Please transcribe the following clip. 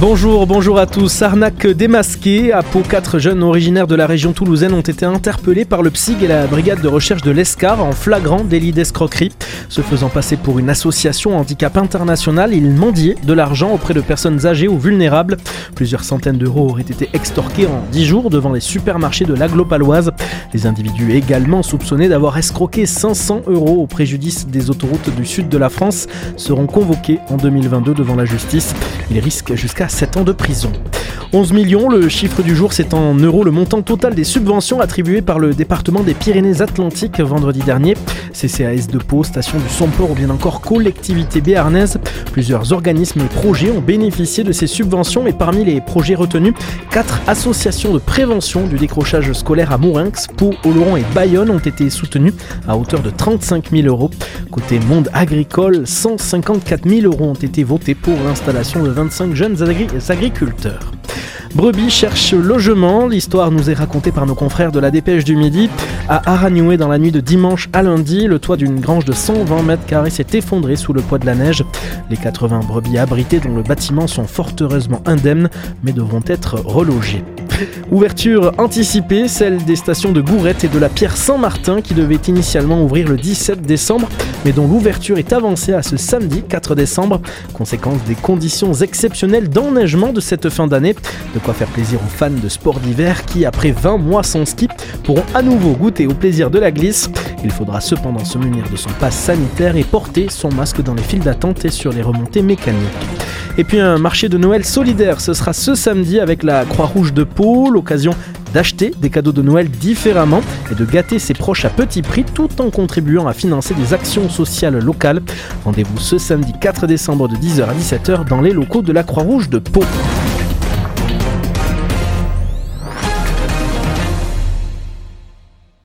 Bonjour, bonjour à tous. Arnaque démasquée. À Pau, quatre jeunes originaires de la région toulousaine ont été interpellés par le PSIG et la brigade de recherche de l'ESCAR en flagrant délit d'escroquerie. Se faisant passer pour une association handicap international, ils mendiaient de l'argent auprès de personnes âgées ou vulnérables. Plusieurs centaines d'euros auraient été extorqués en 10 jours devant les supermarchés de l'Aglo-Paloise. Les individus également soupçonnés d'avoir escroqué 500 euros au préjudice des autoroutes du sud de la France seront convoqués en 2022 devant la justice. Ils risquent jusqu'à 7 ans de prison. 11 millions, le chiffre du jour, c'est en euros le montant total des subventions attribuées par le département des Pyrénées-Atlantiques vendredi dernier. CCAS de Pau, station du Somport ou bien encore collectivité béarnaise. Plusieurs organismes et projets ont bénéficié de ces subventions et parmi les projets retenus, quatre associations de prévention du décrochage scolaire à Mourinx, Pau, Oloron et Bayonne ont été soutenues à hauteur de 35 000 euros. Côté monde agricole, 154 000 euros ont été votés pour l'installation de 25 jeunes agriculteurs. Brebis cherche logement. L'histoire nous est racontée par nos confrères de la Dépêche du Midi. À Aragnoué, dans la nuit de dimanche à lundi, le toit d'une grange de 120 mètres carrés s'est effondré sous le poids de la neige. Les 80 brebis abritées dans le bâtiment sont fort heureusement indemnes, mais devront être relogées. Ouverture anticipée, celle des stations de Gourette et de la Pierre Saint-Martin qui devait initialement ouvrir le 17 décembre, mais dont l'ouverture est avancée à ce samedi 4 décembre, conséquence des conditions exceptionnelles d'enneigement de cette fin d'année. De quoi faire plaisir aux fans de sport d'hiver qui, après 20 mois sans ski, pourront à nouveau goûter au plaisir de la glisse. Il faudra cependant se munir de son passe sanitaire et porter son masque dans les files d'attente et sur les remontées mécaniques. Et puis un marché de Noël solidaire, ce sera ce samedi avec la Croix-Rouge de Pau, l'occasion d'acheter des cadeaux de Noël différemment et de gâter ses proches à petit prix tout en contribuant à financer des actions sociales locales. Rendez-vous ce samedi 4 décembre de 10h à 17h dans les locaux de la Croix-Rouge de Pau.